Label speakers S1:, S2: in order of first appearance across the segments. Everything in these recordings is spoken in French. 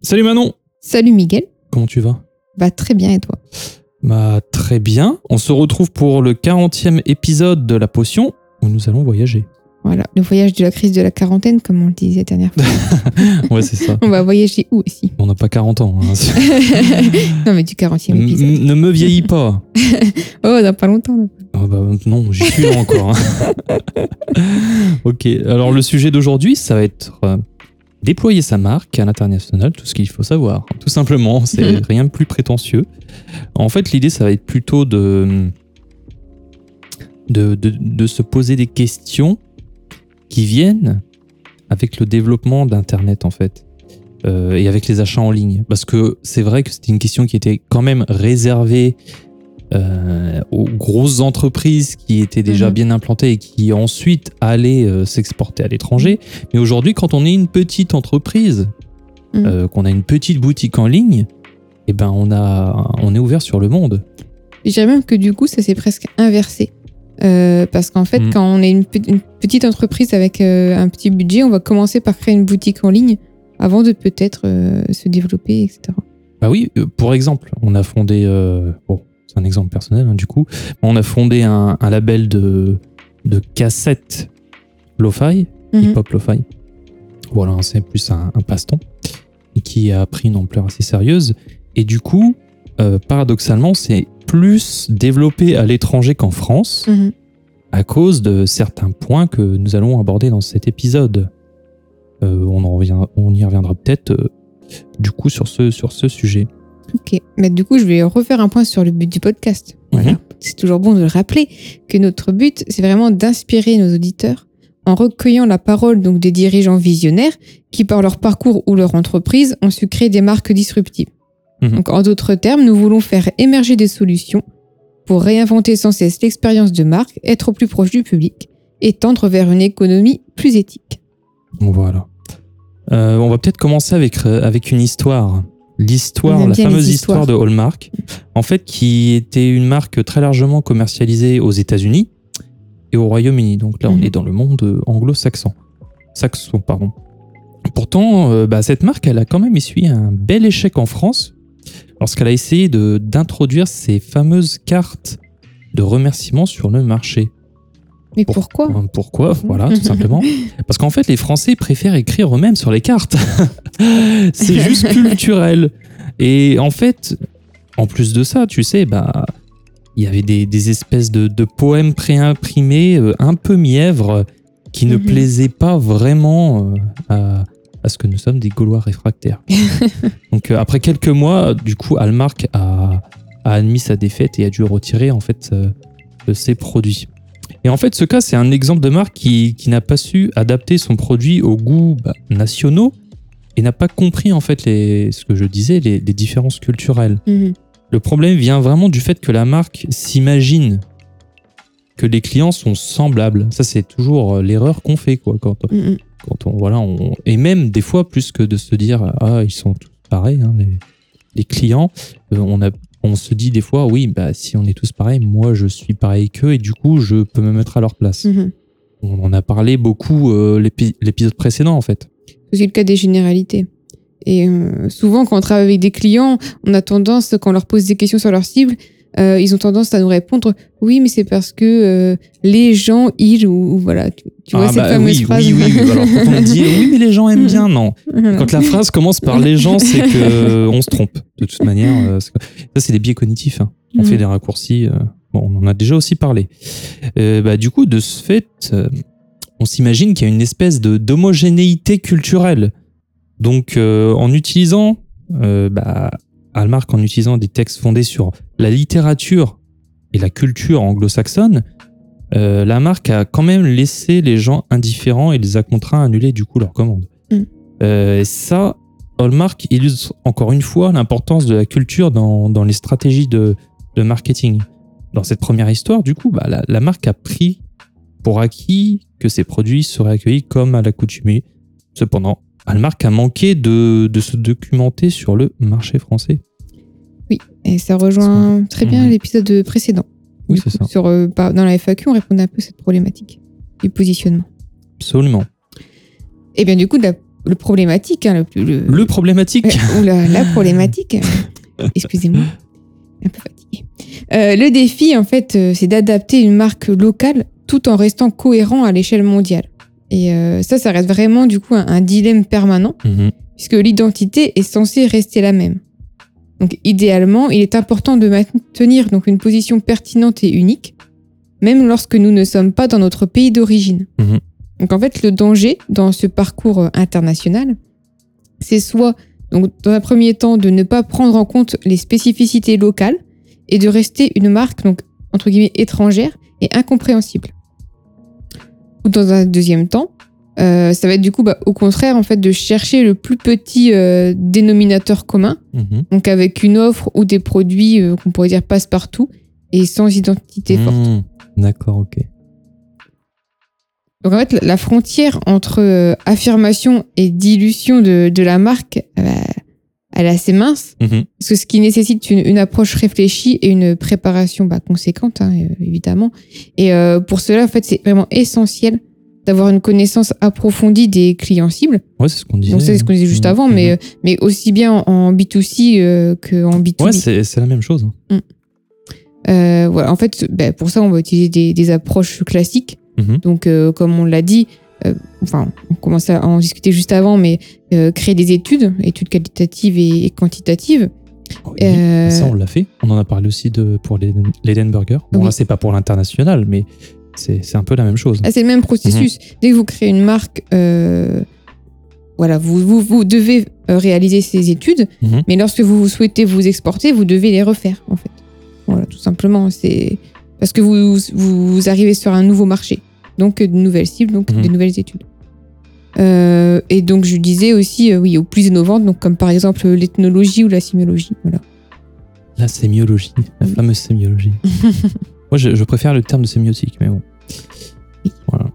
S1: Salut Manon
S2: Salut Miguel.
S1: Comment tu vas?
S2: Bah très bien et toi?
S1: Bah très bien. On se retrouve pour le 40e épisode de La Potion où nous allons voyager.
S2: Voilà, le voyage de la crise de la quarantaine, comme on le disait la dernière fois.
S1: Ouais, c'est ça.
S2: on va voyager où aussi
S1: On n'a pas 40 ans. hein.
S2: Non mais du 40e
S1: M-
S2: épisode.
S1: ne me vieillis pas.
S2: Oh, dans pas longtemps. là.
S1: Ah bah, non, j'y suis là encore. hein. ok, alors le sujet d'aujourd'hui, ça va être euh, déployer sa marque à l'international, tout ce qu'il faut savoir. Tout simplement, c'est rien de plus prétentieux. En fait, l'idée, ça va être plutôt de, de, de, de se poser des questions qui viennent avec le développement d'Internet, en fait. Euh, et avec les achats en ligne. Parce que c'est vrai que c'était une question qui était quand même réservée euh, aux grosses entreprises qui étaient déjà
S2: Mhm.
S1: bien implantées et qui ensuite allaient euh, s'exporter à l'étranger. Mais aujourd'hui, quand on est une petite entreprise,
S2: Mhm.
S1: euh, qu'on a une petite boutique en ligne, eh ben on, a, on est ouvert sur le monde.
S2: Je dirais même que du coup, ça s'est presque inversé. Parce qu'en fait,
S1: Mm.
S2: quand on est une, pe- une petite entreprise avec un petit budget, on va commencer par créer une boutique en ligne avant de peut-être se développer, etc.
S1: Bah oui, pour exemple, on a fondé, bon, un exemple personnel hein, du coup, on a fondé un, un label de, de cassettes lo-fi,
S2: Mhm.
S1: hip-hop lo-fi. Voilà, c'est plus un, un passe-temps et qui a pris une ampleur assez sérieuse. Et du coup, euh, paradoxalement, c'est plus développé à l'étranger qu'en France
S2: Mhm.
S1: à cause de certains points que nous allons aborder dans cet épisode. Euh, on, en revient, on y reviendra peut-être euh, du coup sur ce, sur ce sujet.
S2: Ok. Mais du coup, je vais refaire un point sur le but du podcast. Voilà.
S1: Mhm.
S2: C'est toujours bon de le rappeler que notre but, c'est vraiment d'inspirer nos auditeurs en recueillant la parole donc des dirigeants visionnaires qui, par leur parcours ou leur entreprise, ont su créer des marques disruptives.
S1: Mhm.
S2: Donc, en d'autres termes, nous voulons faire émerger des solutions pour réinventer sans cesse l'expérience de marque, être au plus proche du public et tendre vers une économie plus éthique.
S1: Voilà. Euh, on va peut-être commencer avec, euh, avec une histoire. L'histoire, la fameuse histoire de Hallmark, en fait, qui était une marque très largement commercialisée aux États-Unis et au Royaume-Uni. Donc là, on
S2: Mhm.
S1: est dans le monde anglo-saxon. Saxon, pardon. Pourtant, euh, bah, cette marque, elle a quand même essuyé un bel échec en France lorsqu'elle a essayé d'introduire ces fameuses cartes de remerciement sur le marché.
S2: Mais
S1: Pour-
S2: pourquoi?
S1: Pourquoi? Voilà, tout simplement. Parce qu'en fait, les Français préfèrent écrire eux-mêmes sur les cartes. c'est juste culturel. Et en fait, en plus de ça, tu sais, bah, il y avait des, des espèces de, de poèmes préimprimés euh, un peu mièvres qui ne
S2: Mhm.
S1: plaisaient pas vraiment euh, à, à ce que nous sommes des Gaulois réfractaires. Donc euh, après quelques mois, du coup, Almark a, a admis sa défaite et a dû retirer en fait euh, ses produits. Et en fait, ce cas, c'est un exemple de marque qui, qui n'a pas su adapter son produit aux goûts bah, nationaux et n'a pas compris en fait les, ce que je disais, les, les différences culturelles.
S2: Mhm.
S1: Le problème vient vraiment du fait que la marque s'imagine que les clients sont semblables. Ça, c'est toujours euh, l'erreur qu'on fait quoi, quand,
S2: Mhm.
S1: quand on voilà, on, et même des fois plus que de se dire ah ils sont tous pareils, hein, les, les clients, euh, on a on se dit des fois oui bah si on est tous pareils, moi je suis pareil qu'eux et du coup je peux me mettre à leur place.
S2: Mhm.
S1: On en a parlé beaucoup euh, l'épi- l'épisode précédent en fait.
S2: C'est le cas des généralités. Et euh, souvent, quand on travaille avec des clients, on a tendance, quand on leur pose des questions sur leur cible, euh, ils ont tendance à nous répondre oui, mais c'est parce que euh, les gens, ils ou, ou voilà, tu, tu vois
S1: Ah,
S2: cette
S1: bah,
S2: fameuse
S1: oui,
S2: phrase.
S1: oui, oui. Alors, quand on dit oui, mais les gens aiment bien, non. Quand la phrase commence par les gens, c'est que on se trompe. De toute manière, euh, ça, c'est des biais cognitifs. hein. On
S2: Mhm.
S1: fait des raccourcis. bon, on en a déjà aussi parlé. Euh, bah, du coup, de ce fait, on s'imagine qu'il y a une espèce de d'homogénéité culturelle. Donc, en utilisant, bah, Hallmark, en utilisant des textes fondés sur la littérature et la culture anglo-saxonne, euh, la marque a quand même laissé les gens indifférents et les a contraints à annuler du coup leur commande.
S2: Mm.
S1: Euh, et ça, Hallmark illustre encore une fois l'importance de la culture dans, dans les stratégies de, de marketing. Dans cette première histoire, du coup, bah, la, la marque a pris pour acquis que ses produits seraient accueillis comme à l'accoutumée. Cependant, Hallmark a manqué de, de se documenter sur le marché français.
S2: Et ça rejoint très bien
S1: Mhm.
S2: l'épisode précédent.
S1: Oui, c'est ça.
S2: Sur, euh, par- dans la FAQ, on répondait un peu à cette problématique du positionnement.
S1: Absolument.
S2: Et bien, du coup, la, le problématique, hein, le, le,
S1: Le problématique.
S2: Euh, oula, la problématique. euh, Excusez-moi, un peu fatiguée. Euh, le défi, en fait, c'est d'adapter une marque locale tout en restant cohérent à l'échelle mondiale. Et euh, ça, ça reste vraiment du coup un, un dilemme permanent,
S1: Mhm.
S2: puisque l'identité est censée rester la même. Donc, idéalement, il est important de maintenir donc une position pertinente et unique, même lorsque nous ne sommes pas dans notre pays d'origine.
S1: Mhm.
S2: Donc, en fait, le danger dans ce parcours euh, international, c'est soit, donc, dans un premier temps, de ne pas prendre en compte les spécificités locales et de rester une marque, donc, entre guillemets, étrangère et incompréhensible. Ou dans un deuxième temps, euh, ça va être du coup, bah, au contraire, en fait, de chercher le plus petit euh, dénominateur commun,
S1: Mhm.
S2: donc avec une offre ou des produits euh, qu'on pourrait dire passe-partout et sans identité forte.
S1: Mhm. D'accord, ok.
S2: Donc en fait, la- la frontière entre euh, affirmation et dilution de, de la marque, euh, elle est assez mince,
S1: Mhm.
S2: parce que ce qui nécessite une, une approche réfléchie et une préparation bah, conséquente, hein, euh, évidemment. Et euh, pour cela, en fait, c'est vraiment essentiel d'avoir une connaissance approfondie des clients cibles.
S1: Ouais, c'est ce qu'on disait.
S2: Donc c'est ce qu'on disait juste
S1: Mhm.
S2: avant, mais,
S1: Mhm.
S2: euh, mais aussi bien en B2C euh, qu'en B2B.
S1: Ouais, c'est la même chose.
S2: Euh, voilà, en fait, ben, pour ça, on va utiliser des, des approches classiques. Donc, comme on l'a dit, enfin, commençait à en discuter juste avant, mais euh, créer des études, études qualitatives et, et quantitatives.
S1: Oui,
S2: Euh,
S1: Ça, on l'a fait. On en a parlé aussi de, pour les l'Eden Burger. Bon,
S2: Oui.
S1: là, c'est pas pour l'international, mais c'est un peu la même chose.
S2: ah, c'est le même processus. Dès que vous créez une marque, euh, voilà, vous, vous, vous devez euh, réaliser ces études,
S1: Mhm.
S2: mais lorsque vous souhaitez vous exporter, vous devez les refaire, en fait. Voilà, tout simplement. C'est parce que vous, vous arrivez sur un nouveau marché, donc euh, de nouvelles cibles, donc
S1: Mhm.
S2: des nouvelles études. Euh, et donc je disais aussi, euh, oui, aux plus innovantes, donc comme par exemple l'ethnologie ou la sémiologie. Voilà.
S1: La sémiologie, la
S2: Oui.
S1: fameuse sémiologie. Moi, je, je préfère le terme de sémiotique, mais bon.
S2: Oui.
S1: Voilà.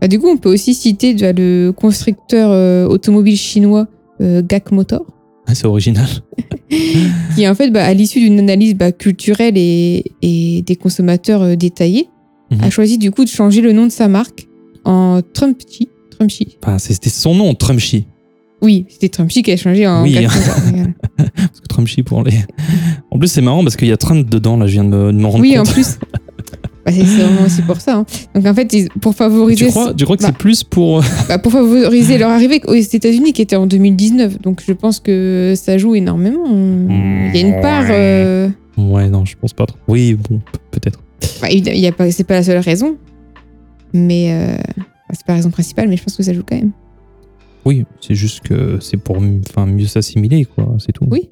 S2: Bah, du coup, on peut aussi citer le constructeur euh, automobile chinois GAC Motor,
S1: Ah, c'est original.
S2: qui en fait, bah, à l'issue d'une analyse bah, culturelle et, et des consommateurs détaillés,
S1: Mhm.
S2: a choisi du coup de changer le nom de sa marque en Trumpchi. Trumpchi.
S1: Enfin, c'était son nom, Trumpchi.
S2: Oui, c'était Trumpchi qui a changé en
S1: Oui.
S2: Voilà.
S1: Parce que Trumpchi pour les. En plus, c'est marrant parce qu'il y a Trump dedans, là, je viens de me, de me rendre
S2: Oui, en
S1: compte.
S2: plus. Bah, c'est vraiment aussi pour ça. hein. Donc en fait, pour favoriser,
S1: Tu crois, tu crois que
S2: Bah.
S1: c'est plus pour.
S2: bah, pour favoriser leur arrivée aux États-Unis, qui était en 2019. Donc je pense que ça joue énormément. Il y a une part. euh,
S1: Ouais, non, je pense pas trop. Oui, bon, pe- peut-être.
S2: bah, c'est pas la seule raison, mais euh, bah, c'est pas la raison principale. Mais je pense que ça joue quand même.
S1: Oui, c'est juste que c'est pour enfin, mieux s'assimiler, quoi, c'est tout.
S2: Oui.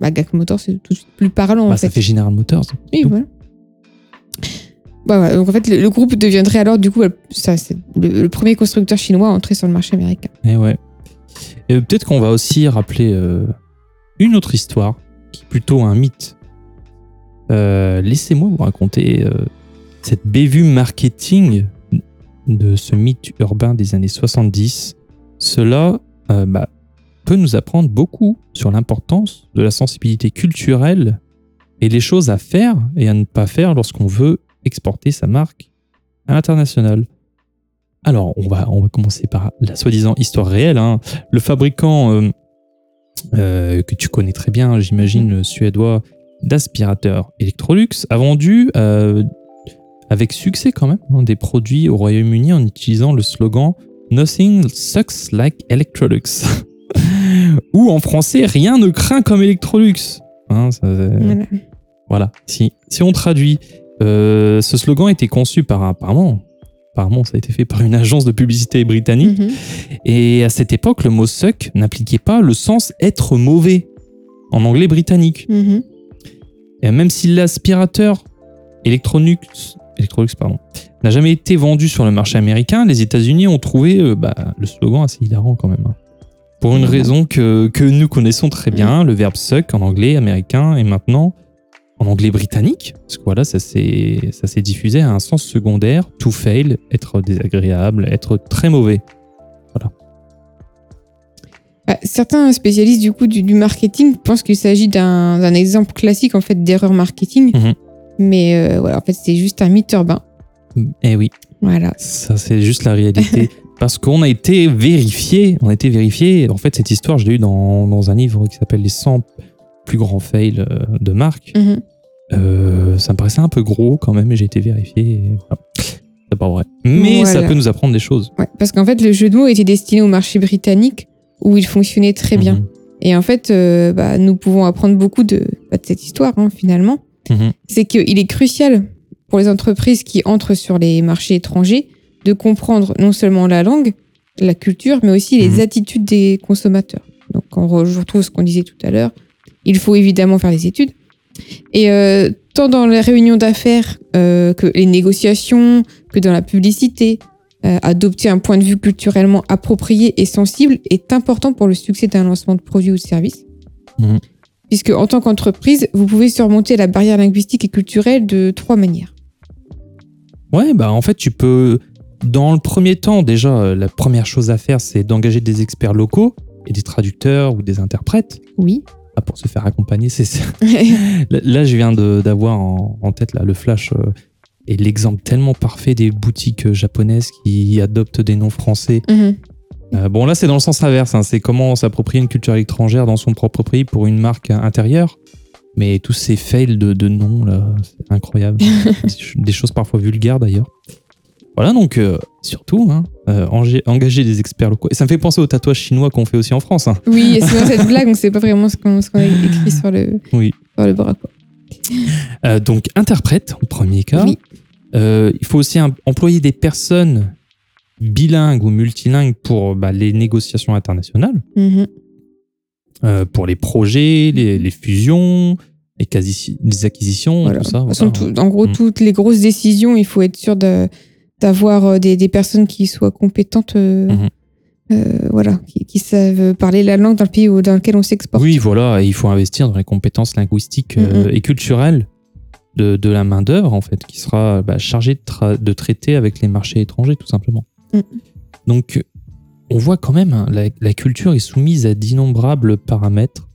S2: Bah, GAC Motor, c'est tout de suite plus parlant
S1: Bah,
S2: en
S1: ça
S2: fait.
S1: fait General Motors.
S2: Oui,
S1: tout.
S2: voilà. Bah. Donc en fait, le, le groupe deviendrait alors du coup ça, c'est le, le premier constructeur chinois à entrer sur le marché américain.
S1: Et ouais. Et peut-être qu'on va aussi rappeler euh, une autre histoire, qui est plutôt un mythe. Euh, Laissez-moi vous raconter euh, cette bévue marketing de ce mythe urbain des années 70. Cela euh, bah, peut nous apprendre beaucoup sur l'importance de la sensibilité culturelle et les choses à faire et à ne pas faire lorsqu'on veut exporter sa marque à l'international. Alors, on va, on va commencer par la soi-disant histoire réelle. hein. Le fabricant euh, euh, que tu connais très bien, j'imagine, suédois d'aspirateurs Electrolux a vendu avec succès quand même hein, des produits au Royaume-Uni en utilisant le slogan Nothing sucks like Electrolux. Ou en français, rien ne craint comme Electrolux. Hein, ça, euh,
S2: Voilà.
S1: voilà. Si, si on traduit, euh, ce slogan a été conçu par apparemment, apparemment ça a été fait par une agence de publicité britannique.
S2: Mhm.
S1: Et à cette époque, le mot suck n'impliquait pas le sens être mauvais en anglais britannique.
S2: Mhm.
S1: Et même si l'aspirateur Electrolux, Electrolux pardon, n'a jamais été vendu sur le marché américain, les États-Unis ont trouvé euh, bah, le slogan assez hilarant quand même. hein. Pour une raison que, que nous connaissons très bien, le verbe suck en anglais américain et maintenant en anglais britannique, parce que voilà, ça s'est diffusé à un sens secondaire, to fail, être désagréable, être très mauvais.
S2: Bah, certains spécialistes du coup du, du marketing pensent qu'il s'agit d'un exemple classique en fait d'erreur marketing,
S1: Mhm.
S2: Mais euh, voilà, en fait c'est juste un mythe urbain.
S1: Eh oui,
S2: Voilà.
S1: Ça, c'est juste la réalité. Parce qu'on a été vérifié, on a été vérifié. En fait, cette histoire, je l'ai eu dans, dans un livre qui s'appelle Les 100 plus grands fails euh, de marque.
S2: Mhm.
S1: Euh, ça me paraissait un peu gros quand même, mais j'ai été vérifié. et. C'est pas vrai. Mais ça peut nous apprendre des choses.
S2: Ouais, parce qu'en fait le jeu de mots était destiné au marché britannique où il fonctionnait très bien.
S1: Mhm.
S2: Et en fait, euh, bah, nous pouvons apprendre beaucoup de, bah, de cette histoire hein, finalement.
S1: Mhm.
S2: c'est qu'il est crucial pour les entreprises qui entrent sur les marchés étrangers de comprendre non seulement la langue, la culture, mais aussi les
S1: Mhm.
S2: attitudes des consommateurs. Donc, on je retrouve ce qu'on disait tout à l'heure. Il faut évidemment faire des études. Et euh, tant dans les réunions d'affaires euh, que les négociations, que dans la publicité, euh, adopter un point de vue culturellement approprié et sensible est important pour le succès d'un lancement de produit ou de service.
S1: Mhm.
S2: Puisque en tant qu'entreprise, vous pouvez surmonter la barrière linguistique et culturelle de trois manières.
S1: Ouais, bah en fait, tu peux. Dans le premier temps, déjà, euh, la première chose à faire, c'est d'engager des experts locaux et des traducteurs ou des interprètes
S2: Oui.
S1: ah, pour se faire accompagner. C'est ça. Là, je viens d'avoir en, en tête là, le flash euh, et l'exemple tellement parfait des boutiques euh, japonaises qui adoptent des noms français.
S2: Mhm.
S1: Euh, bon, là, c'est dans le sens inverse. hein. C'est comment s'approprier une culture étrangère dans son propre pays pour une marque intérieure. Mais tous ces fails de, de noms, là, c'est incroyable. des, ch- des choses parfois vulgaires, d'ailleurs. Voilà, donc, euh, surtout, hein, euh, enga- engager des experts locaux. Et ça me fait penser aux tatouages chinois qu'on fait aussi en France. hein.
S2: Oui, et souvent cette blague, on ne sait pas vraiment ce qu'on a écrit sur le,
S1: Oui.
S2: sur le bras. Quoi.
S1: Donc, interprète, en premier cas.
S2: Oui.
S1: Il faut aussi em- employer des personnes bilingues ou multilingues pour bah, les négociations internationales,
S2: Mhm.
S1: euh, pour les projets, les, les fusions, les, quasi, les acquisitions,
S2: Voilà.
S1: tout ça. Voilà.
S2: tout- en gros,
S1: Mm.
S2: toutes les grosses décisions, il faut être sûr d'avoir euh, des, des personnes qui soient compétentes, euh,
S1: Mhm.
S2: euh, voilà, qui, qui savent parler la langue dans le pays où- dans lequel on s'exporte.
S1: Oui, voilà, et il faut investir dans les compétences linguistiques euh,
S2: Mhm.
S1: et culturelles de, de la main-d'œuvre, en fait, qui sera bah, chargée de, tra- de traiter avec les marchés étrangers, tout simplement.
S2: Mhm.
S1: Donc, on voit quand même, hein, la, la culture est soumise à d'innombrables paramètres,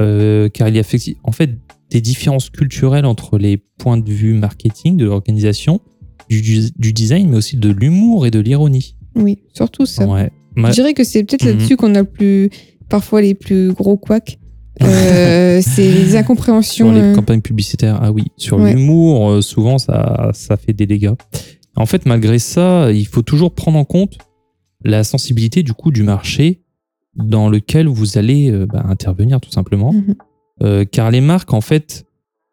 S1: euh, car il y a en fait des différences culturelles entre les points de vue marketing de l'organisation, du, design, mais aussi de l'humour et de l'ironie.
S2: Oui, surtout ça.
S1: Ouais. Ma-
S2: Je dirais que c'est peut-être
S1: Mhm.
S2: là-dessus qu'on a le plus, parfois les plus gros couacs. Euh, c'est les
S1: Sur
S2: incompréhensions.
S1: les
S2: euh,
S1: campagnes publicitaires, ah oui. Sur
S2: Ouais.
S1: l'humour, souvent, ça, ça fait des dégâts. En fait, malgré ça, il faut toujours prendre en compte la sensibilité du coup du marché dans lequel vous allez euh, bah, intervenir, tout simplement.
S2: mhm.
S1: Euh, car les marques, en fait,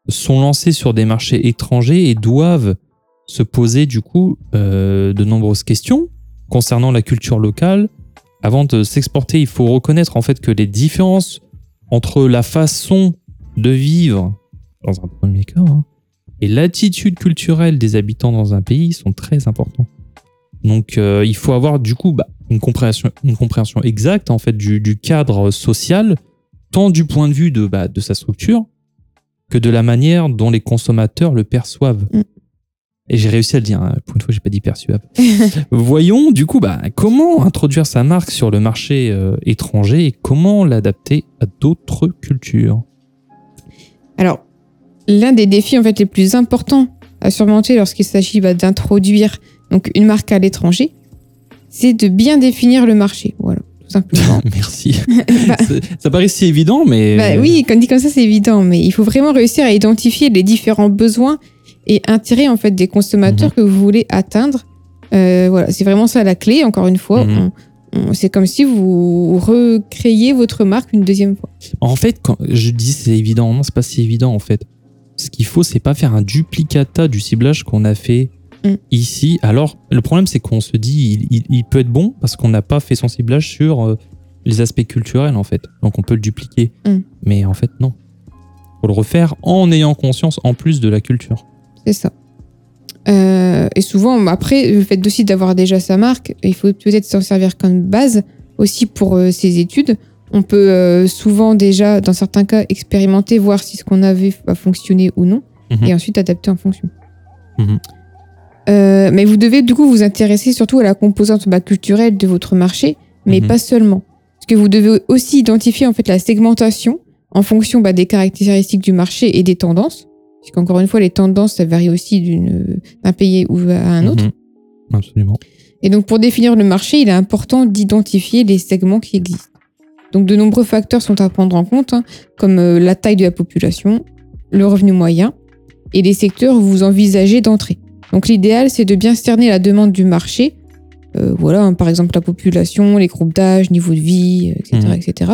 S1: sont lancées sur des marchés étrangers et doivent se poser, du coup, euh, de nombreuses questions concernant la culture locale. Avant de s'exporter, il faut reconnaître, en fait, que les différences entre la façon de vivre, dans un premier cas, hein, et l'attitude culturelle des habitants dans un pays sont très importants. Donc, euh, il faut avoir, du coup, bah, une, compréhension, une compréhension exacte, en fait, du, du cadre social, tant du point de vue de, bah, de sa structure que de la manière dont les consommateurs le perçoivent.
S2: Mm.
S1: Et j'ai réussi à le dire, hein. pour une fois, j'ai pas dit perçoivent. Voyons du coup bah, comment introduire sa marque sur le marché euh, étranger et comment l'adapter à d'autres cultures?
S2: Alors, l'un des défis en fait les plus importants à surmonter lorsqu'il s'agit bah, d'introduire donc une marque à l'étranger, c'est de bien définir le marché. Voilà, tout simplement.
S1: Merci.
S2: Bah,
S1: ça paraît si évident, mais.
S2: bah oui, quand dit comme ça, c'est évident, mais il faut vraiment réussir à identifier les différents besoins et intérêts en fait des consommateurs
S1: Mhm.
S2: que vous voulez atteindre. Euh, voilà, c'est vraiment ça la clé. Encore une fois,
S1: Mhm.
S2: on- on- c'est comme si vous recréiez votre marque une deuxième fois.
S1: En fait, quand je dis c'est évident, non, c'est pas si évident en fait. Ce qu'il faut, c'est pas faire un duplicata du ciblage qu'on a fait
S2: Mm.
S1: ici. Alors, le problème, c'est qu'on se dit, il, il- il peut être bon parce qu'on n'a pas fait son ciblage sur euh, les aspects culturels en fait. Donc, on peut le dupliquer.
S2: Mm.
S1: Mais en fait, non. Faut le refaire en ayant conscience en plus de la culture.
S2: C'est ça. Euh, et souvent, après, le fait aussi d'avoir déjà sa marque, il faut peut-être s'en servir comme base aussi pour euh, ses études. On peut euh, souvent déjà, dans certains cas, expérimenter, voir si ce qu'on avait va fonctionner ou non,
S1: Mhm.
S2: et ensuite adapter en fonction.
S1: Mhm.
S2: Euh, mais vous devez du coup vous intéresser surtout à la composante bah, culturelle de votre marché, mais
S1: Mhm.
S2: pas seulement. Parce que vous devez aussi identifier en fait la segmentation en fonction bah, des caractéristiques du marché et des tendances. Puisqu'encore une fois, les tendances, ça varie aussi d'un pays ou à un autre.
S1: Absolument.
S2: Et donc, pour définir le marché, il est important d'identifier les segments qui existent. Donc, de nombreux facteurs sont à prendre en compte, hein, comme euh, la taille de la population, le revenu moyen et les secteurs où vous envisagez d'entrer. Donc, l'idéal, c'est de bien cerner la demande du marché. Euh, voilà, hein, par exemple, la population, les groupes d'âge, niveau de vie, euh, etc.,
S1: Mhm.
S2: etc.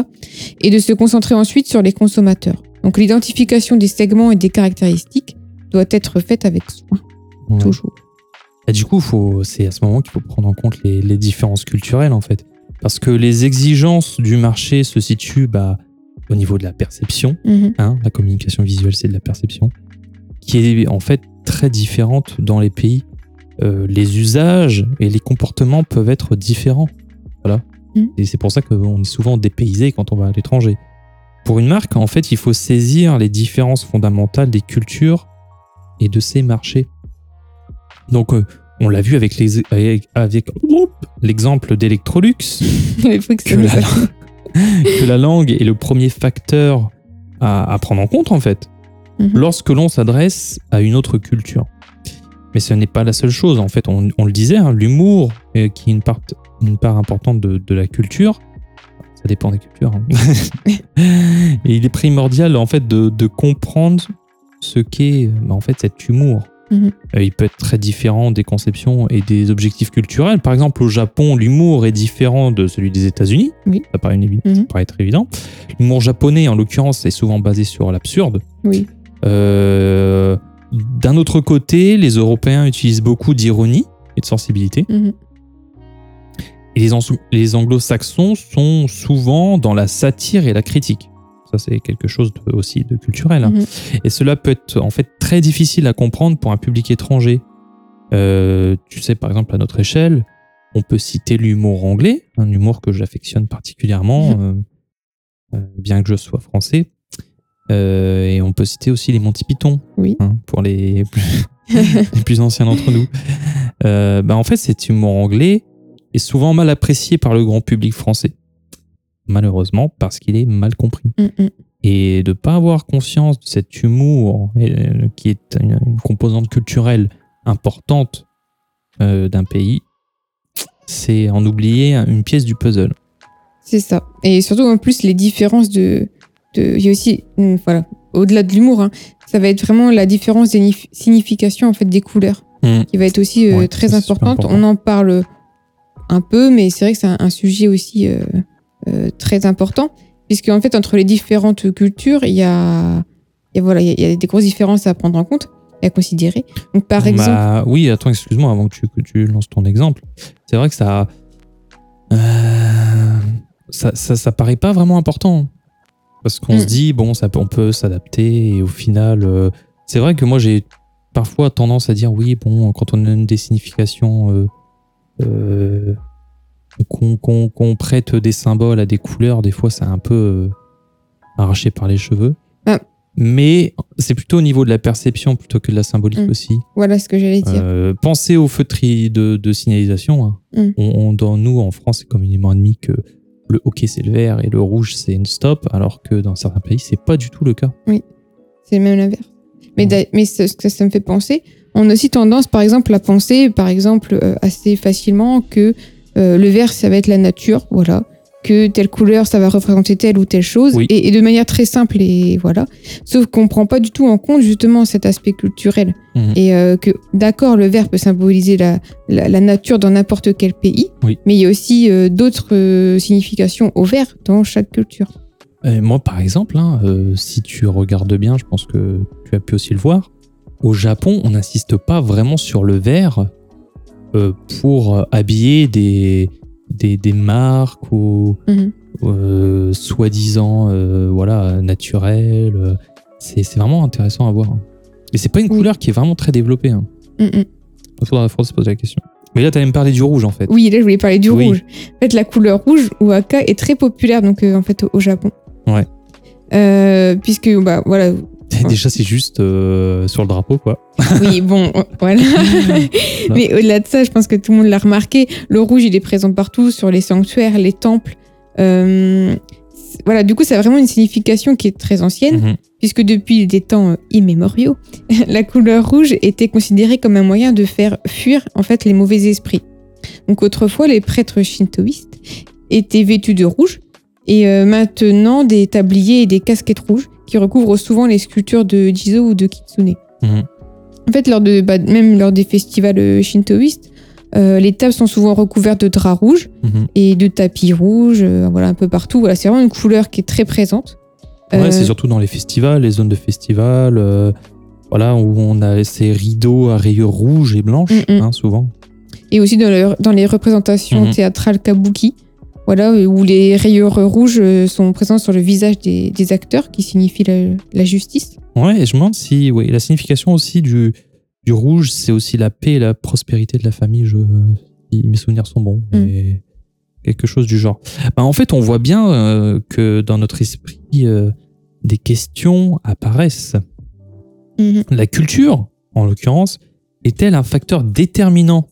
S2: Et de se concentrer ensuite sur les consommateurs. Donc, l'identification des segments et des caractéristiques doit être faite avec soin,
S1: Ouais.
S2: toujours.
S1: Et du coup, c'est à ce moment qu'il faut prendre en compte les, les différences culturelles, en fait. Parce que les exigences du marché se situent bah, au niveau de la perception.
S2: Mhm.
S1: hein, la communication visuelle, c'est de la perception. Qui est en fait très différente dans les pays. Euh, les usages et les comportements peuvent être différents. Voilà.
S2: Mhm.
S1: Et c'est pour ça qu'on est souvent dépaysé quand on va à l'étranger. Pour une marque, en fait, il faut saisir les différences fondamentales des cultures et de ces marchés. Donc, euh, on l'a vu avec les- avec- avec l'exemple d'Electrolux,
S2: que
S1: la,
S2: fasse-
S1: que la langue est le premier facteur à, à prendre en compte, en fait,
S2: Mhm.
S1: lorsque l'on s'adresse à une autre culture. Mais ce n'est pas la seule chose, en fait, on, on le disait, hein, l'humour, euh, qui est une part, une part importante de, de la culture, ça dépend des cultures, hein. et il est primordial, en fait, de, de comprendre ce qu'est, bah, en fait, cet humour. Euh, il peut être très différent des conceptions et des objectifs culturels. Par exemple, au Japon, l'humour est différent de celui des États-Unis.
S2: Oui.
S1: Ça paraît, une évi-
S2: Mhm.
S1: ça paraît être évident. L'humour japonais, en l'occurrence, est souvent basé sur l'absurde.
S2: Oui.
S1: Euh, D'un autre côté, les Européens utilisent beaucoup d'ironie et de sensibilité.
S2: Mhm.
S1: Et les anglo-saxons sont souvent dans la satire et la critique. Ça, c'est quelque chose de- aussi de culturel. hein.
S2: Mhm.
S1: Et cela peut être en fait très difficile à comprendre pour un public étranger. Euh, tu sais, par exemple, à notre échelle, on peut citer l'humour anglais, un humour que j'affectionne particulièrement, euh, euh, bien que je sois français. Euh, et on peut citer aussi les Monty Python,
S2: Oui.
S1: hein, pour les plus, les plus anciens d'entre nous. Euh, bah, en fait, cet humour anglais est souvent mal apprécié par le grand public français. Malheureusement, parce qu'il est mal compris.
S2: Mhm.
S1: Et de ne pas avoir conscience de cet humour, euh, qui est une, une composante culturelle importante euh, d'un pays, c'est en oublier une pièce du puzzle.
S2: C'est ça. Et surtout, en plus, les différences de. de- Il y a aussi. hum, Voilà. Au-delà de l'humour, hein, ça va être vraiment la différence des nif- significations en fait, des couleurs qui va être aussi euh,
S1: Ouais,
S2: très importante.
S1: important.
S2: On en parle un peu, mais c'est vrai que c'est un, un sujet aussi très important. Puisque, en fait, entre les différentes cultures, il y a, voilà, il y a- des grosses différences à prendre en compte et à considérer. Donc, par
S1: Bah,
S2: exemple.
S1: Oui, attends, excuse-moi, avant que tu, que tu lances ton exemple. C'est vrai que ça, euh, ça, ça, ça paraît pas vraiment important. Parce qu'on
S2: Mm.
S1: se dit, bon, ça, on peut s'adapter et au final, euh, c'est vrai que moi j'ai parfois tendance à dire, oui, bon, quand on donne des significations, euh, euh, qu'on prête des symboles à des couleurs, des fois c'est un peu euh, arraché par les cheveux.
S2: Ah.
S1: Mais c'est plutôt au niveau de la perception plutôt que de la symbolique
S2: Mm.
S1: aussi.
S2: Voilà ce que j'allais dire.
S1: Euh, pensez aux feutres de, de signalisation. hein.
S2: Mm.
S1: On, on- dans nous, en France, c'est communément admis que le hockey c'est le vert et le rouge c'est une stop, alors que dans certains pays, c'est pas du tout le cas.
S2: C'est même l'inverse. Mais,
S1: Ouais.
S2: ce que ça me fait penser, on a aussi tendance, par exemple, à penser, par exemple, euh, assez facilement que euh, le vert, ça va être la nature, voilà. que telle couleur, ça va représenter telle ou telle chose,
S1: Oui.
S2: et, et de manière très simple, et voilà. Sauf qu'on prend pas du tout en compte justement cet aspect culturel.
S1: Mhm.
S2: Et euh, que, d'accord, le vert peut symboliser la, la, la nature dans n'importe quel pays,
S1: Oui.
S2: mais il y a aussi euh, d'autres significations au vert dans chaque culture.
S1: Et moi, par exemple, hein, si tu regardes bien, je pense que tu as pu aussi le voir, au Japon, on n'insiste pas vraiment sur le vert pour euh, habiller des, des, des marques ou
S2: Mhm.
S1: euh, soi-disant euh, voilà, naturelles. euh, C'est c'est vraiment intéressant à voir. Et c'est pas une
S2: Oui.
S1: couleur qui est vraiment très développée. Hein.
S2: Mm, mm.
S1: Il faudra, faudra se poser la question. Mais là, tu allais me parler du rouge, en fait.
S2: Oui, là, je voulais parler du
S1: Oui.
S2: rouge. En fait, la couleur rouge ou aka est très populaire donc euh, en fait au, au Japon.
S1: Ouais.
S2: Euh, puisque bah voilà,
S1: Déjà, c'est juste euh, sur le drapeau, quoi.
S2: oui bon euh, voilà. Mais au-delà de ça, je pense que tout le monde l'a remarqué. Le rouge, il est présent partout sur les sanctuaires, les temples. Euh, c'est- voilà, du coup, ça a vraiment une signification qui est très ancienne, puisque depuis des temps euh, immémoriaux, la couleur rouge était considérée comme un moyen de faire fuir en fait les mauvais esprits. Donc autrefois, les prêtres shintoïstes étaient vêtus de rouge, et euh, maintenant des tabliers et des casquettes rouges qui recouvrent souvent les sculptures de Jizo ou de Kitsune.
S1: Mhm.
S2: En fait, lors de, bah, même lors des festivals euh, shintoïstes, euh, les tables sont souvent recouvertes de draps rouges
S1: Mhm.
S2: et de tapis rouges, euh, voilà, un peu partout. Voilà, c'est vraiment une couleur qui est très présente.
S1: Ouais,
S2: Euh,
S1: c'est surtout dans les festivals, les zones de festival, euh, voilà, où on a ces rideaux à rayures rouges et blanches,
S2: Mm, mm.
S1: hein, souvent.
S2: Et aussi dans, le- dans les représentations
S1: Mhm.
S2: théâtrales kabuki, voilà, où les rayures rouges euh, sont présentes sur le visage des, des acteurs, qui signifie la, la justice.
S1: Ouais, et je me demande si oui, la signification aussi du, du rouge, c'est aussi la paix et la prospérité de la famille, je, si mes souvenirs sont bons.
S2: Mm.
S1: Et quelque chose du genre. Bah, en fait, on voit bien euh, que dans notre esprit, euh, des questions apparaissent.
S2: Mhm.
S1: La culture, en l'occurrence, est-elle un facteur déterminant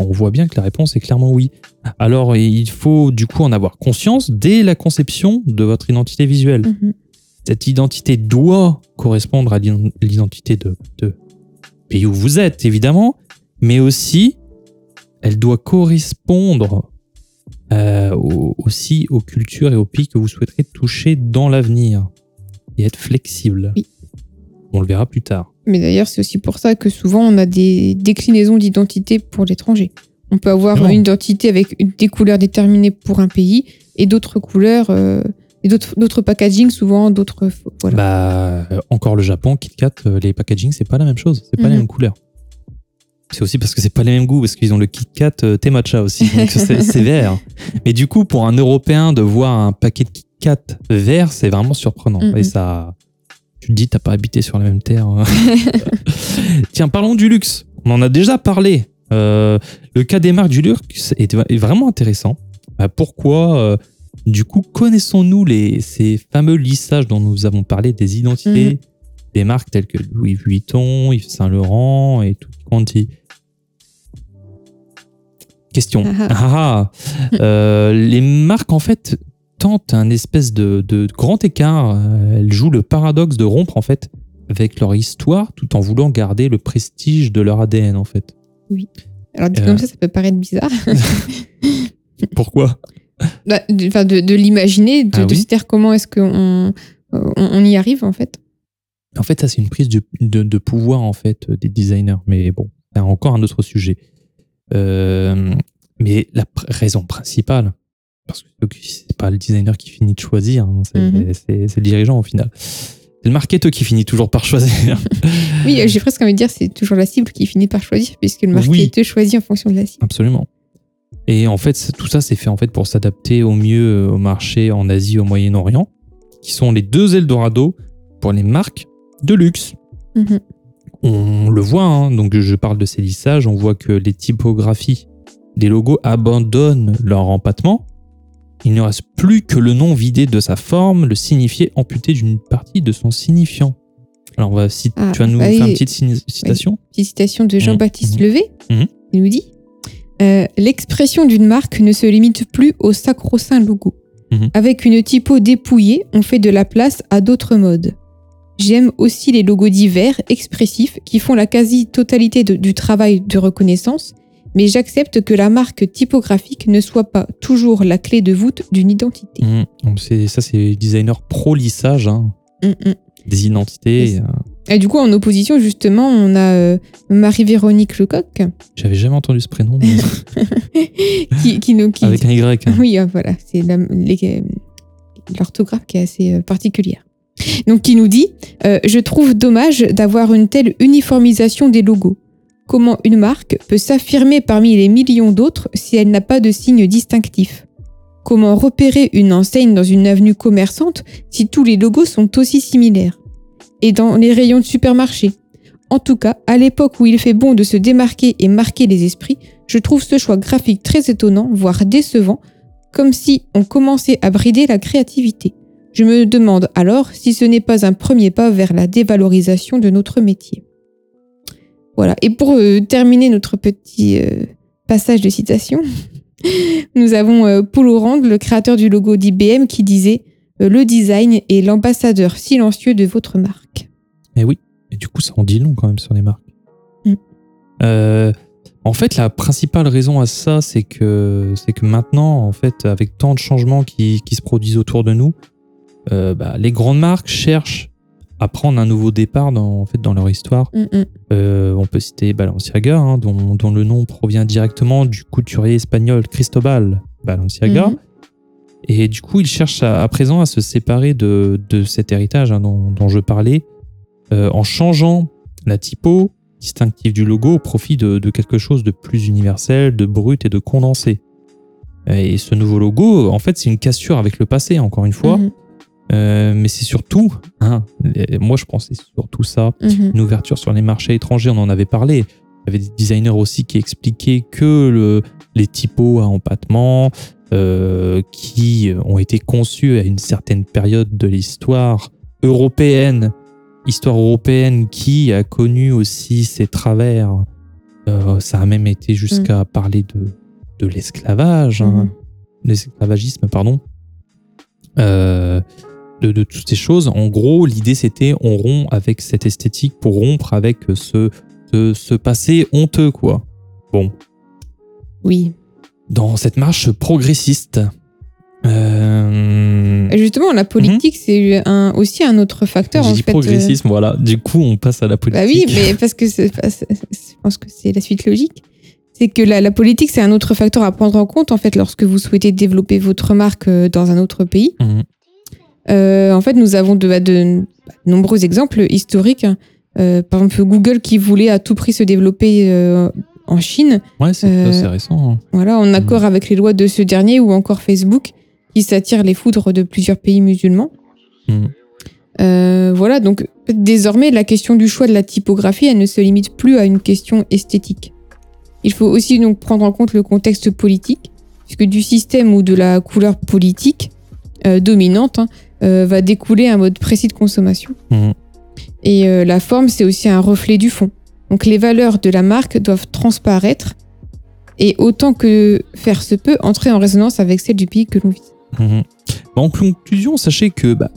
S1: On voit bien que la réponse est clairement oui. Alors, il faut du coup en avoir conscience dès la conception de votre identité visuelle.
S2: Mhm.
S1: Cette identité doit correspondre à l'ident- l'identité de, de pays où vous êtes, évidemment, mais aussi elle doit correspondre euh, au- aussi aux cultures et aux pays que vous souhaiterez toucher dans l'avenir et être flexible.
S2: Oui.
S1: On le verra plus tard.
S2: Mais d'ailleurs, c'est aussi pour ça que souvent on a des déclinaisons d'identité pour l'étranger. On peut avoir
S1: Vraiment.
S2: une identité avec des couleurs déterminées pour un pays et d'autres couleurs, euh, et d'autres packaging, souvent d'autres. Voilà.
S1: Bah, euh, encore le Japon, KitKat, euh, les packaging, c'est pas la même chose, c'est pas les
S2: Mhm.
S1: mêmes couleurs. C'est aussi parce que c'est pas les mêmes goûts, parce qu'ils ont le KitKat euh, thé matcha aussi, donc c'est c'est vert. Mais du coup, pour un Européen de voir un paquet de KitKat vert, c'est vraiment surprenant.
S2: Mhm.
S1: Et ça, tu te dis, t'as pas habité sur la même terre. hein. Tiens, parlons du luxe. On en a déjà parlé. Euh, le cas des marques du luxe est, est vraiment intéressant. Bah, pourquoi euh, Du coup, connaissons-nous les, ces fameux lissages dont nous avons parlé des identités
S2: Mhm.
S1: des marques telles que Louis Vuitton, Yves Saint Laurent et tout quanti Question.
S2: Ah
S1: Ah, ah. Euh, les marques, en fait, tentent un espèce de, de grand écart. Euh, Elles jouent le paradoxe de rompre, en fait, avec leur histoire tout en voulant garder le prestige de leur ADN, en fait.
S2: Alors dit
S1: euh,
S2: comme ça, ça peut paraître bizarre.
S1: Pourquoi?
S2: Bah, de, enfin, de, de l'imaginer, de,
S1: Ah oui.
S2: se dire comment est-ce qu'on on, on y arrive en fait.
S1: En fait, ça, c'est une prise de, pouvoir, en fait, des designers. Mais bon, c'est encore un autre sujet. Euh, mais la raison principale, parce que c'est pas le designer qui finit de choisir, hein, c'est
S2: Mhm.
S1: c'est- le dirigeant au final. C'est le marketeur qui finit toujours par choisir.
S2: Oui, euh, j'ai presque envie de dire c'est toujours la cible qui finit par choisir, puisque le
S1: Oui.
S2: marketeur choisit en fonction de la cible.
S1: Absolument. Et en fait, tout ça, c'est fait en fait pour s'adapter au mieux au marché en Asie, au Moyen-Orient, qui sont les deux Eldorado pour les marques de luxe.
S2: Mhm.
S1: On le voit, hein, donc je parle de ces lissages, on voit que les typographies des logos abandonnent leur empattement. Il ne reste plus que le nom vidé de sa forme, le signifié amputé d'une partie de son signifiant. Alors, on va citer-
S2: Ah,
S1: tu vas nous
S2: bah
S1: faire une petite citation
S2: Petite citation de Jean-Baptiste
S1: Mhm.
S2: Levé.
S1: Mhm.
S2: Il nous dit euh, L'expression d'une marque ne se limite plus au sacro-saint logo.
S1: Mhm.
S2: Avec une typo dépouillée, on fait de la place à d'autres modes. J'aime aussi les logos divers, expressifs, qui font la quasi-totalité du travail de reconnaissance, mais j'accepte que la marque typographique ne soit pas toujours la clé de voûte d'une identité.
S1: C'est- Ça, c'est designer pro-lissage hein,
S2: Mm, mm.
S1: des identités. Euh,
S2: Et du coup, en opposition, justement, on a euh, Marie-Véronique Lecoq
S1: J'avais jamais entendu ce prénom, mais
S2: qui, qui nous... Qui,
S1: avec un Y. hein.
S2: Oui, euh, voilà, c'est les- l'orthographe qui est assez euh, particulière. Donc, qui nous dit euh, Je trouve dommage d'avoir une telle uniformisation des logos. Comment une marque peut s'affirmer parmi les millions d'autres si elle n'a pas de signe distinctif Comment repérer une enseigne dans une avenue commerçante si tous les logos sont aussi similaires Et dans les rayons de supermarché En tout cas, à l'époque où il fait bon de se démarquer et marquer les esprits, je trouve ce choix graphique très étonnant, voire décevant, comme si on commençait à brider la créativité. Je me demande alors si ce n'est pas un premier pas vers la dévalorisation de notre métier. Voilà. Et pour euh, terminer notre petit euh, passage de citation, nous avons euh, Paul Orang, le créateur du logo d'IBM, qui disait Le design est l'ambassadeur silencieux de votre marque.
S1: Et oui. Et du coup, ça en dit long quand même sur les marques.
S2: Mm.
S1: En fait, la principale raison à ça, c'est que, c'est que maintenant, en fait, avec tant de changements qui, qui se produisent autour de nous, bah, les grandes marques cherchent à prendre un nouveau départ dans, en fait, dans leur histoire.
S2: Mm, mm.
S1: Euh, on peut citer Balenciaga, hein, dont, dont le nom provient directement du couturier espagnol Cristobal Balenciaga.
S2: Mhm.
S1: Et du coup, ils cherchent à, à présent à se séparer de, de cet héritage hein, dont, dont je parlais, euh, en changeant la typo distinctive du logo au profit de, de quelque chose de plus universel, de brut et de condensé. Et ce nouveau logo, en fait, c'est une cassure avec le passé, encore une fois.
S2: Mhm.
S1: Euh, mais c'est surtout, hein, moi je pense c'est surtout ça,
S2: Mhm.
S1: une ouverture sur les marchés étrangers, on en avait parlé. Il y avait des designers aussi qui expliquaient que le- les typos à empattement, euh, qui ont été conçus à une certaine période de l'histoire européenne, histoire européenne qui a connu aussi ses travers. Euh, ça a même été jusqu'à parler de, de l'esclavage, hein,
S2: Mhm.
S1: l'esclavagisme, pardon. Euh, de, de toutes ces choses. En gros, l'idée c'était on rompt avec cette esthétique pour rompre avec ce, ce, ce passé honteux, quoi. Bon,
S2: Oui.
S1: dans cette marche progressiste. euh,
S2: Justement, la politique, c'est un, aussi un autre facteur.
S1: J'ai dit
S2: fait, euh,
S1: progressisme, voilà. Du coup, on passe à la politique.
S2: Bah oui, mais parce que c'est c'est- c'est- je pense que c'est la suite logique. C'est que la, la politique, c'est un autre facteur à prendre en compte en fait lorsque vous souhaitez développer votre marque euh, dans un autre pays.
S1: Mhm.
S2: Euh, en fait, nous avons de, de nombreux exemples historiques. Euh, par exemple, Google qui voulait à tout prix se développer euh, en Chine,
S1: Ouais, c'est
S2: Euh,
S1: assez récent. hein.
S2: voilà, en accord avec les lois de ce dernier, ou encore Facebook qui s'attire les foudres de plusieurs pays musulmans. Euh, voilà, donc désormais, la question du choix de la typographie, elle ne se limite plus à une question esthétique. Il faut aussi donc prendre en compte le contexte politique, puisque du système ou de la couleur politique dominante hein, euh, va découler un mode précis de consommation.
S1: Mhm.
S2: Et euh, la forme, c'est aussi un reflet du fond. Donc les valeurs de la marque doivent transparaître et autant que faire se peut, entrer en résonance avec celles du pays que l'on vise.
S1: Mhm. En conclusion, sachez que bah,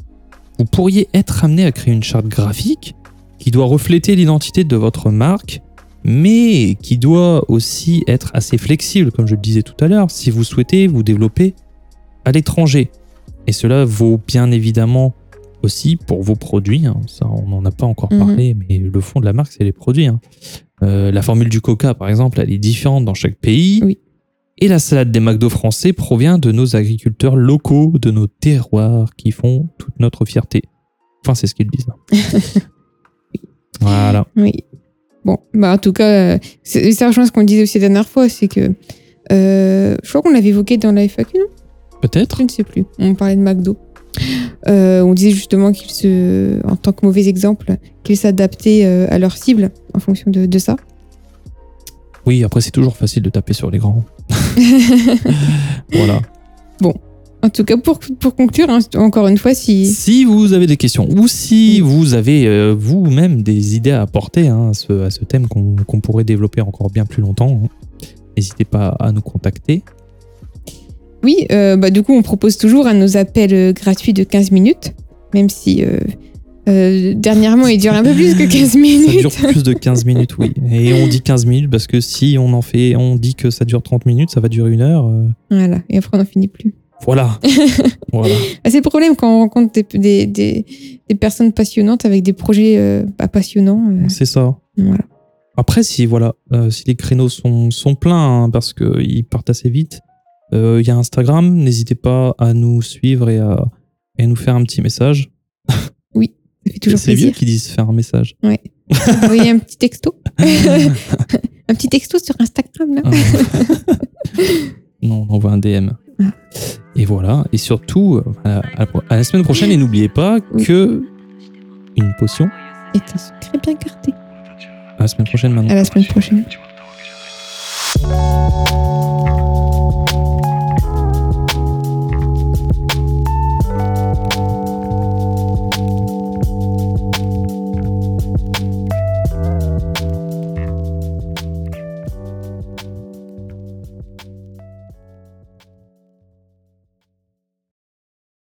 S1: vous pourriez être amené à créer une charte graphique qui doit refléter l'identité de votre marque, mais qui doit aussi être assez flexible, comme je le disais tout à l'heure, si vous souhaitez vous développer à l'étranger. Et cela vaut bien évidemment aussi pour vos produits. hein. Ça, on n'en a pas encore
S2: Mhm.
S1: parlé, mais le fond de la marque, c'est les produits. hein. Euh, la formule du Coca, par exemple, elle est différente dans chaque pays.
S2: Oui.
S1: Et la salade des McDo français provient de nos agriculteurs locaux, de nos terroirs qui font toute notre fierté. Enfin, c'est ce qu'ils disent. hein. voilà.
S2: Oui. Bon, bah en tout cas, euh, c'est- ça rejoint ce qu'on disait aussi la dernière fois, c'est que euh, je crois qu'on l'avait évoqué dans la FAQ, non?
S1: Peut-être.
S2: Je ne sais plus. On parlait de McDo. Euh, on disait justement qu'ils se, en tant que mauvais exemple, qu'ils s'adaptaient euh, à leur cible en fonction de, de ça.
S1: Oui, après, c'est toujours facile de taper sur les grands. voilà.
S2: En tout cas, pour, pour conclure, hein, encore une fois, si,
S1: Si vous avez des questions ou si vous avez euh, vous-même des idées à apporter hein, à, ce, à ce thème qu'on qu'on pourrait développer encore bien plus longtemps, hein, n'hésitez pas à nous contacter.
S2: Oui, euh, bah, du coup, on propose toujours à nos appels euh, gratuits de 15 minutes, même si euh, dernièrement, il dure un peu plus que 15
S1: Ça
S2: minutes.
S1: dure plus de 15 minutes, oui. Et on dit 15 minutes parce que si on en fait, on dit que ça dure 30 minutes, ça va durer une heure.
S2: Voilà, et après on n'en finit plus.
S1: Voilà. voilà.
S2: Ah, c'est le problème quand on rencontre des, des, des, des personnes passionnantes avec des projets euh, pas passionnants. euh,
S1: C'est ça.
S2: voilà.
S1: Après, si voilà, si les créneaux sont, sont pleins hein, parce qu'ils partent assez vite, euh, il y a Instagram. N'hésitez pas à nous suivre et à, et nous faire un petit message.
S2: Ça fait toujours
S1: C'est vieux
S2: plaisir.
S1: qui disent faire un message.
S2: Envoyez un petit texto. un petit texto sur Instagram, là.
S1: Non, on envoie un DM.
S2: Ah.
S1: Et voilà. Et surtout, euh, à la, à la semaine prochaine, et n'oubliez pas
S2: Oui.
S1: que une potion.
S2: Et un secret bien gardé.
S1: À la semaine prochaine maintenant.
S2: À la semaine prochaine.